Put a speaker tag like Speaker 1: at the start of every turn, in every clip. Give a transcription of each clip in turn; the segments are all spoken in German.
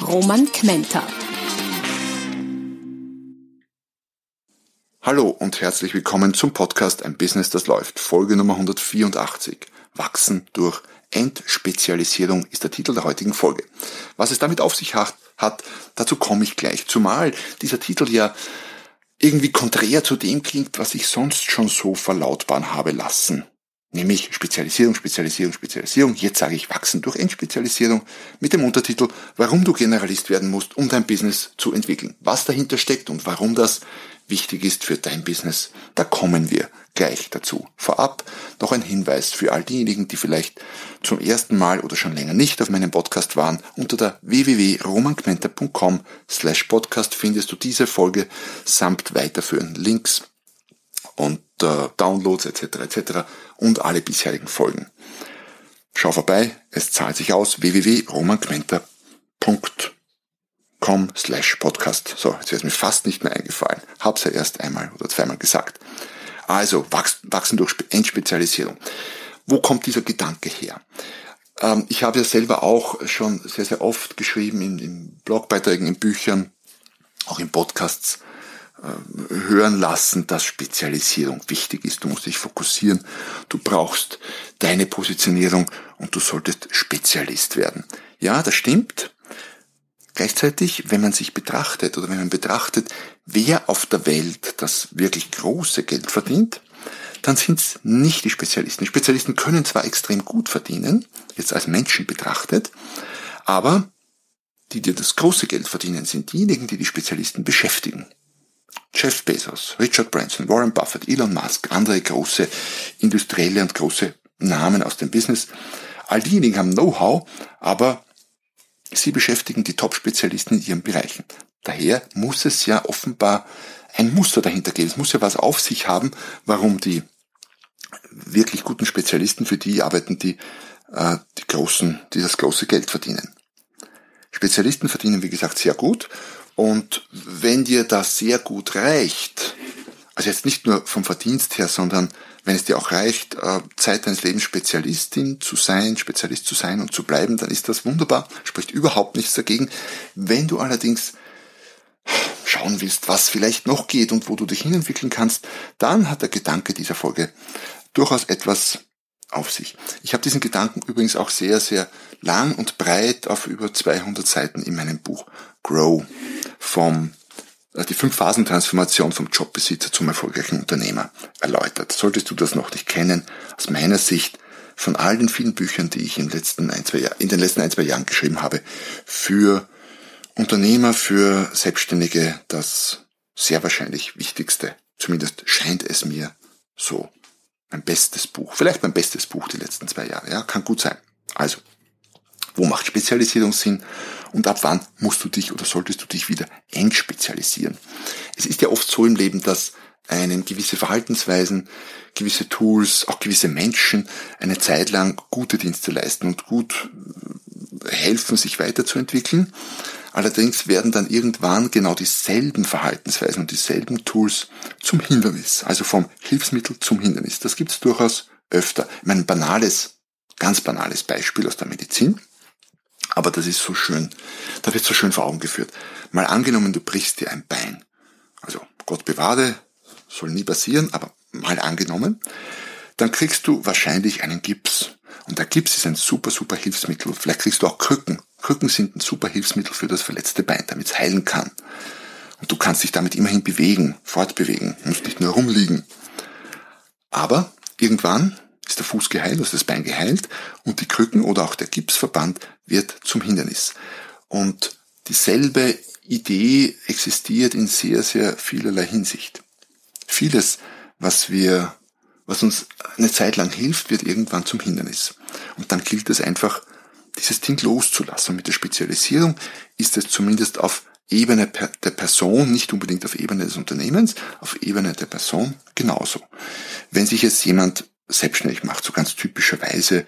Speaker 1: Roman Kmenter.
Speaker 2: Hallo und herzlich willkommen zum Podcast Ein Business, das läuft. Folge Nummer 184. Wachsen durch Entspezialisierung ist der Titel der heutigen Folge. Was es damit auf sich hat, hat dazu komme ich gleich. Zumal dieser Titel ja irgendwie konträr zu dem klingt, was ich sonst schon so verlautbaren habe lassen. Nämlich Spezialisierung, Spezialisierung, Spezialisierung. Jetzt sage ich Wachsen durch Entspezialisierung mit dem Untertitel, warum du Generalist werden musst, um dein Business zu entwickeln. Was dahinter steckt und warum das wichtig ist für dein Business, da kommen wir gleich dazu. Vorab noch ein Hinweis für all diejenigen, die vielleicht zum ersten Mal oder schon länger nicht auf meinem Podcast waren. Unter der www.romankmenter.com slash podcast findest du diese Folge samt weiterführenden Links und äh, Downloads etc. etc. und alle bisherigen Folgen. Schau vorbei, es zahlt sich aus www.romangmenta.com slash podcast. So, jetzt wäre es mir fast nicht mehr eingefallen. Hab's ja erst einmal oder zweimal gesagt. Also, wachsen durch Entspezialisierung. Wo kommt dieser Gedanke her? Ähm, ich habe ja selber auch schon sehr, sehr oft geschrieben in, Blogbeiträgen, in Büchern, auch in Podcasts, hören lassen, dass Spezialisierung wichtig ist. Du musst dich fokussieren, du brauchst deine Positionierung und du solltest Spezialist werden. Ja, das stimmt. Gleichzeitig, wenn man sich betrachtet oder wenn man betrachtet, wer auf der Welt das wirklich große Geld verdient, dann sind es nicht die Spezialisten. Die Spezialisten können zwar extrem gut verdienen, jetzt als Menschen betrachtet, aber die, die das große Geld verdienen, sind diejenigen, die die Spezialisten beschäftigen. Jeff Bezos, Richard Branson, Warren Buffett, Elon Musk, andere große Industrielle und große Namen aus dem Business. All diejenigen haben Know-how, aber sie beschäftigen die Top-Spezialisten in ihren Bereichen. Daher muss es ja offenbar ein Muster dahinter geben. Es muss ja was auf sich haben, warum die wirklich guten Spezialisten für die arbeiten, die, äh, die großen, die das große Geld verdienen. Spezialisten verdienen, wie gesagt, sehr gut und wenn dir das sehr gut reicht, also jetzt nicht nur vom Verdienst her, sondern wenn es dir auch reicht, äh, Zeit deines Lebens Spezialistin zu sein, Spezialist zu sein und zu bleiben, dann ist das wunderbar, spricht überhaupt nichts dagegen. Wenn du allerdings schauen willst, was vielleicht noch geht und wo du dich hinentwickeln kannst, dann hat der Gedanke dieser Folge durchaus etwas auf sich. Ich habe diesen Gedanken übrigens auch sehr, sehr lang und breit auf über 200 Seiten in meinem Buch Grow vom äh, die Fünf-Phasen-Transformation vom Jobbesitzer zum erfolgreichen Unternehmer erläutert. Solltest du das noch nicht kennen, aus meiner Sicht von all den vielen Büchern, die ich in, letzten ein, zwei in den letzten ein, zwei Jahren geschrieben habe, für Unternehmer, für Selbstständige das sehr wahrscheinlich wichtigste. Zumindest scheint es mir so. Mein bestes Buch. Vielleicht mein bestes Buch die letzten zwei Jahre. Ja, kann gut sein. Also, wo macht Spezialisierung Sinn? Und ab wann musst du dich oder solltest du dich wieder entspezialisieren? Es ist ja oft so im Leben, dass einen gewisse Verhaltensweisen, gewisse Tools, auch gewisse Menschen eine Zeit lang gute Dienste leisten und gut helfen, sich weiterzuentwickeln. Allerdings werden dann irgendwann genau dieselben Verhaltensweisen und dieselben Tools zum Hindernis, also vom Hilfsmittel zum Hindernis. Das gibt es durchaus öfter. Ich meine, ein banales, ganz banales Beispiel aus der Medizin, aber das ist so schön, da wird so schön vor Augen geführt. Mal angenommen, du brichst dir ein Bein. Also Gott bewahre, soll nie passieren, aber mal angenommen, dann kriegst du wahrscheinlich einen Gips. Und der Gips ist ein super, super Hilfsmittel. Vielleicht kriegst du auch Krücken. Krücken sind ein super Hilfsmittel für das verletzte Bein, damit es heilen kann. Und du kannst dich damit immerhin bewegen, fortbewegen, musst nicht nur rumliegen. Aber irgendwann ist der Fuß geheilt, ist das Bein geheilt und die Krücken oder auch der Gipsverband wird zum Hindernis. Und dieselbe Idee existiert in sehr, sehr vielerlei Hinsicht. Vieles, was wir was uns eine Zeit lang hilft, wird irgendwann zum Hindernis. Und dann gilt es einfach, dieses Ding loszulassen. Mit der Spezialisierung ist es zumindest auf Ebene der Person, nicht unbedingt auf Ebene des Unternehmens, auf Ebene der Person genauso. Wenn sich jetzt jemand selbstständig macht, so ganz typischerweise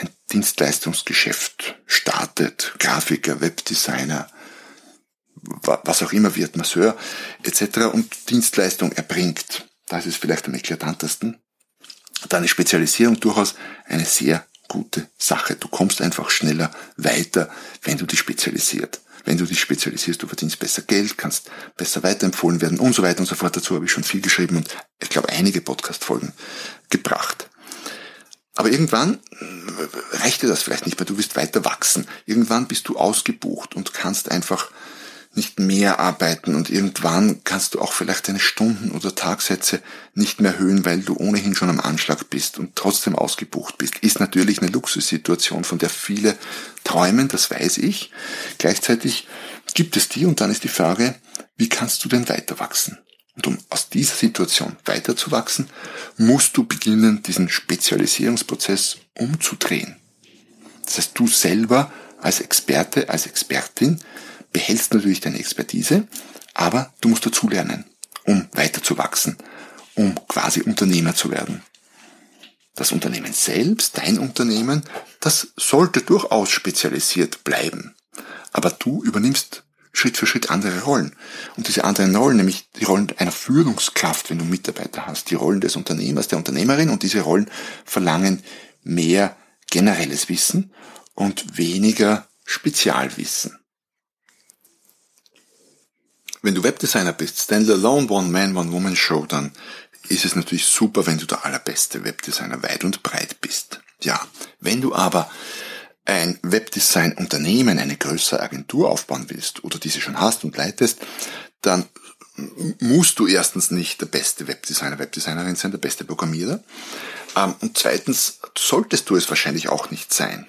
Speaker 2: ein Dienstleistungsgeschäft startet, Grafiker, Webdesigner, was auch immer wird, Masseur etc. und Dienstleistung erbringt, da ist vielleicht am eklatantesten, dann ist Spezialisierung durchaus eine sehr gute Sache. Du kommst einfach schneller weiter, wenn du dich spezialisiert. Wenn du dich spezialisierst, du verdienst besser Geld, kannst besser weiterempfohlen werden und so weiter und so fort. Dazu habe ich schon viel geschrieben und ich glaube einige Podcast-Folgen gebracht. Aber irgendwann reicht dir das vielleicht nicht mehr. Du wirst weiter wachsen. Irgendwann bist du ausgebucht und kannst einfach nicht mehr arbeiten und irgendwann kannst du auch vielleicht deine Stunden oder Tagsätze nicht mehr erhöhen, weil du ohnehin schon am Anschlag bist und trotzdem ausgebucht bist. Ist natürlich eine Luxussituation, von der viele träumen, das weiß ich. Gleichzeitig gibt es die und dann ist die Frage, wie kannst du denn weiter wachsen? Und um aus dieser Situation weiterzuwachsen, musst du beginnen, diesen Spezialisierungsprozess umzudrehen. Das heißt, du selber als Experte, als Expertin behältst natürlich deine Expertise, aber du musst dazulernen, um weiterzuwachsen, um quasi Unternehmer zu werden. Das Unternehmen selbst, dein Unternehmen, das sollte durchaus spezialisiert bleiben. Aber du übernimmst Schritt für Schritt andere Rollen. Und diese anderen Rollen, nämlich die Rollen einer Führungskraft, wenn du Mitarbeiter hast, die Rollen des Unternehmers, der Unternehmerin, und diese Rollen verlangen mehr generelles Wissen und weniger Spezialwissen. Wenn du Webdesigner bist, Standalone One-Man, One-Woman Show, dann ist es natürlich super, wenn du der allerbeste Webdesigner weit und breit bist. Ja, wenn du aber ein Webdesign-Unternehmen, eine größere Agentur aufbauen willst oder diese schon hast und leitest, dann musst du erstens nicht der beste Webdesigner, Webdesignerin sein, der beste Programmierer. Ähm, und zweitens solltest du es wahrscheinlich auch nicht sein.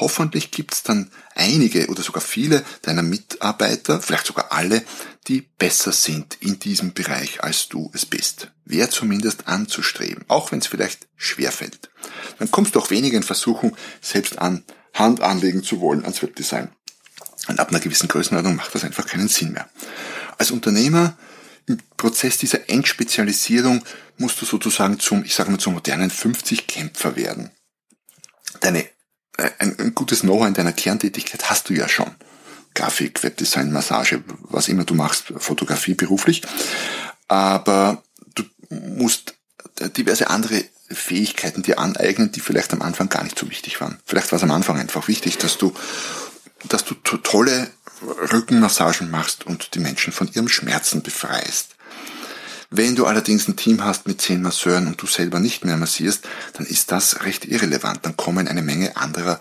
Speaker 2: Hoffentlich gibt es dann einige oder sogar viele deiner Mitarbeiter, vielleicht sogar alle, die besser sind in diesem Bereich, als du es bist. Wäre zumindest anzustreben, auch wenn es vielleicht schwerfällt. Dann kommst du auch weniger in Versuchung, selbst an Hand anlegen zu wollen ans Webdesign. Und ab einer gewissen Größenordnung macht das einfach keinen Sinn mehr. Als Unternehmer im Prozess dieser Endspezialisierung musst du sozusagen zum, ich sage mal, zum modernen 50-Kämpfer werden. Deine ein, ein gutes Know-how in deiner Kerntätigkeit hast du ja schon. Grafik, Webdesign, Massage, was immer du machst, Fotografie beruflich. Aber du musst diverse andere Fähigkeiten dir aneignen, die vielleicht am Anfang gar nicht so wichtig waren. Vielleicht war es am Anfang einfach wichtig, dass du, dass du tolle Rückenmassagen machst und die Menschen von ihrem Schmerzen befreist. Wenn du allerdings ein Team hast mit zehn Masseuren und du selber nicht mehr massierst, dann ist das recht irrelevant. Dann kommen eine Menge anderer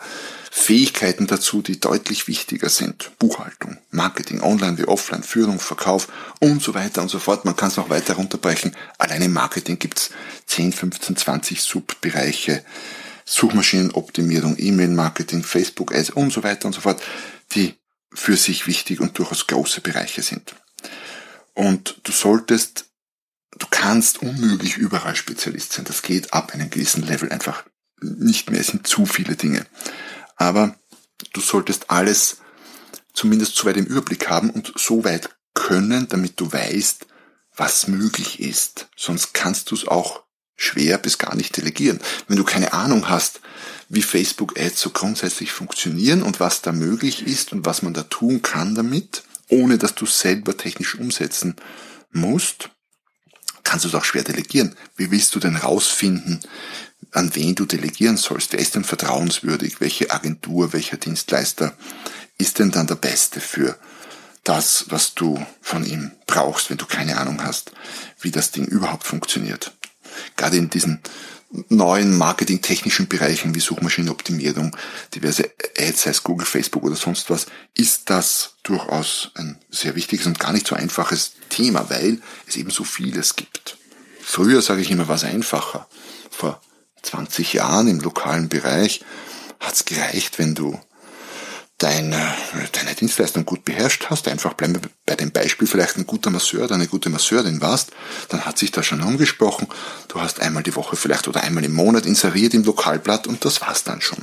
Speaker 2: Fähigkeiten dazu, die deutlich wichtiger sind. Buchhaltung, Marketing, Online wie Offline, Führung, Verkauf und so weiter und so fort. Man kann es noch weiter runterbrechen. Allein im Marketing gibt's 10, 15, 20 Subbereiche. Suchmaschinenoptimierung, E-Mail-Marketing, Facebook-Ads und so weiter und so fort, die für sich wichtig und durchaus große Bereiche sind. Und du solltest du kannst unmöglich überall Spezialist sein. Das geht ab einem gewissen Level einfach nicht mehr. Es sind zu viele Dinge. Aber du solltest alles zumindest so weit im Überblick haben und so weit können, damit du weißt, was möglich ist. Sonst kannst du es auch schwer bis gar nicht delegieren. Wenn du keine Ahnung hast, wie Facebook Ads so grundsätzlich funktionieren und was da möglich ist und was man da tun kann damit, ohne dass du selber technisch umsetzen musst, kannst du es auch schwer delegieren. Wie willst du denn rausfinden, an wen du delegieren sollst? Wer ist denn vertrauenswürdig? Welche Agentur, welcher Dienstleister ist denn dann der Beste für das, was du von ihm brauchst, wenn du keine Ahnung hast, wie das Ding überhaupt funktioniert? Gerade in diesen neuen marketingtechnischen Bereichen wie Suchmaschinenoptimierung, diverse Ads, sei es Google, Facebook oder sonst was, ist das durchaus ein sehr wichtiges und gar nicht so einfaches Thema, weil es eben so vieles gibt. Früher, sage ich immer, war es einfacher. Vor 20 Jahren im lokalen Bereich hat es gereicht, wenn du deine, deine Dienstleistung gut beherrscht hast, einfach bleiben wir bei dem Beispiel vielleicht ein guter Masseur oder eine gute Masseurin warst, dann hat sich das schon umgesprochen. Du hast einmal die Woche vielleicht oder einmal im Monat inseriert im Lokalblatt und das war's dann schon.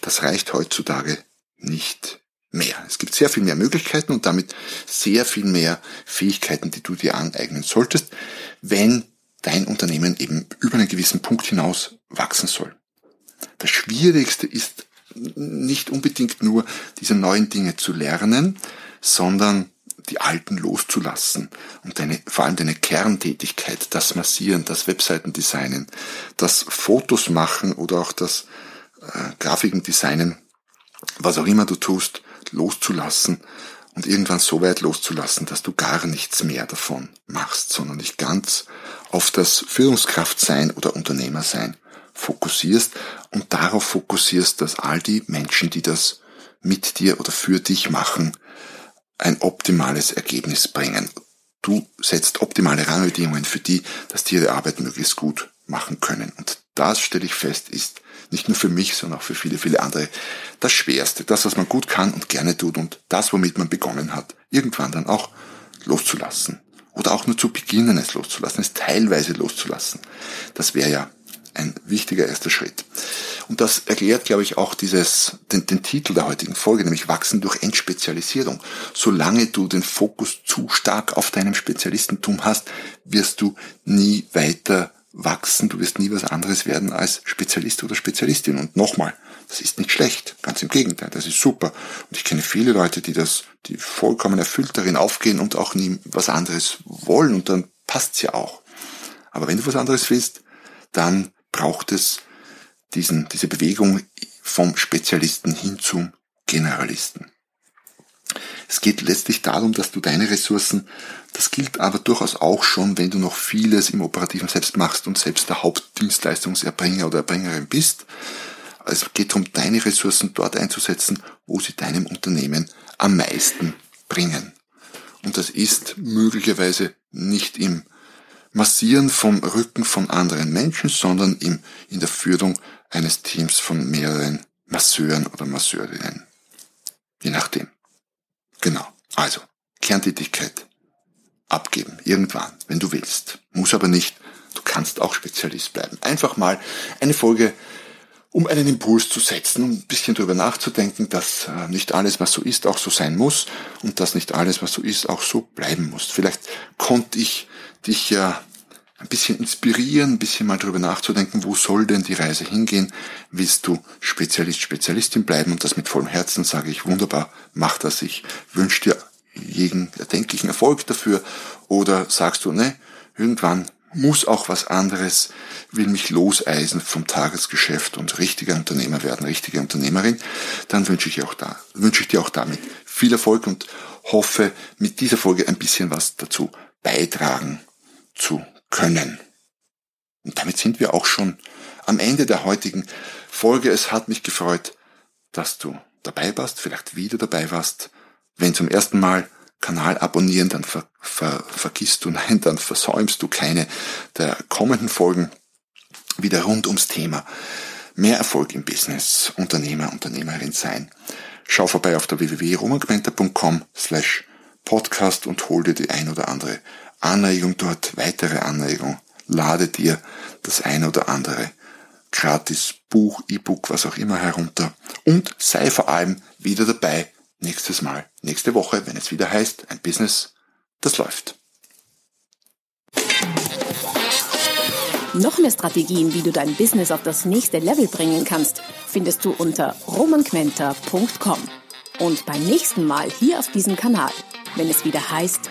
Speaker 2: Das reicht heutzutage nicht mehr. Es gibt sehr viel mehr Möglichkeiten und damit sehr viel mehr Fähigkeiten, die du dir aneignen solltest, wenn dein Unternehmen eben über einen gewissen Punkt hinaus wachsen soll. Das Schwierigste ist nicht unbedingt nur diese neuen Dinge zu lernen, sondern die alten loszulassen und deine, vor allem deine Kerntätigkeit, das Massieren, das Webseitendesignen, das Fotos machen oder auch das äh, Grafiken designen, was auch immer du tust, loszulassen und irgendwann so weit loszulassen, dass du gar nichts mehr davon machst, sondern dich ganz auf das Führungskraftsein oder Unternehmersein fokussierst und darauf fokussierst, dass all die Menschen, die das mit dir oder für dich machen, ein optimales Ergebnis bringen. Du setzt optimale Rahmenbedingungen für die, dass die ihre Arbeit möglichst gut machen können. Und das stelle ich fest, ist nicht nur für mich, sondern auch für viele, viele andere das Schwerste. Das, was man gut kann und gerne tut und das, womit man begonnen hat, irgendwann dann auch loszulassen. Oder auch nur zu beginnen, es loszulassen, es teilweise loszulassen. Das wäre ja ein wichtiger erster Schritt. Und das erklärt, glaube ich, auch dieses, den, den Titel der heutigen Folge, nämlich Wachsen durch Entspezialisierung. Solange du den Fokus zu stark auf deinem Spezialistentum hast, wirst du nie weiter wachsen, du wirst nie was anderes werden als Spezialist oder Spezialistin. Und nochmal, das ist nicht schlecht, ganz im Gegenteil, das ist super. Und ich kenne viele Leute, die das, die vollkommen erfüllt darin aufgehen und auch nie was anderes wollen und dann passt's ja auch. Aber wenn du was anderes willst, dann braucht es diesen, diese Bewegung vom Spezialisten hin zum Generalisten. Es geht letztlich darum, dass du deine Ressourcen, das gilt aber durchaus auch schon, wenn du noch vieles im Operativen selbst machst und selbst der Hauptdienstleistungserbringer oder Erbringerin bist. Es geht darum, deine Ressourcen dort einzusetzen, wo sie deinem Unternehmen am meisten bringen. Und das ist möglicherweise nicht im Massieren vom Rücken von anderen Menschen, sondern im, in der Führung eines Teams von mehreren Masseuren oder Masseurinnen. Je nachdem. Genau. Also, Kerntätigkeit abgeben. Irgendwann, wenn du willst. Muss aber nicht. Du kannst auch Spezialist bleiben. Einfach mal eine Folge, um einen Impuls zu setzen, um ein bisschen darüber nachzudenken, dass äh, nicht alles, was so ist, auch so sein muss und dass nicht alles, was so ist, auch so bleiben muss. Vielleicht konnte ich dich ja ein bisschen inspirieren, ein bisschen mal darüber nachzudenken, wo soll denn die Reise hingehen? Willst du Spezialist, Spezialistin bleiben und das mit vollem Herzen sage ich, wunderbar, mach das. Ich wünsche dir jeden erdenklichen Erfolg dafür. Oder sagst du, ne, irgendwann muss auch was anderes, will mich loseisen vom Tagesgeschäft und richtiger Unternehmer werden, richtige Unternehmerin, dann wünsche ich, auch da, wünsche ich dir auch damit viel Erfolg und hoffe, mit dieser Folge ein bisschen was dazu beitragen zu können. Und damit sind wir auch schon am Ende der heutigen Folge. Es hat mich gefreut, dass du dabei warst, vielleicht wieder dabei warst. Wenn zum ersten Mal Kanal abonnieren, dann ver, ver, vergisst du, nein, dann versäumst du keine der kommenden Folgen wieder rund ums Thema. Mehr Erfolg im Business, Unternehmer, Unternehmerin sein. Schau vorbei auf der www.romangmenta.com slash podcast und hol dir die ein oder andere Anregung dort, weitere Anregung. Lade dir das ein oder andere gratis Buch, E-Book, was auch immer herunter und sei vor allem wieder dabei nächstes Mal, nächste Woche, wenn es wieder heißt, ein Business, das läuft.
Speaker 1: Noch mehr Strategien, wie du dein Business auf das nächste Level bringen kannst, findest du unter romanquenter.com. Und beim nächsten Mal hier auf diesem Kanal, wenn es wieder heißt,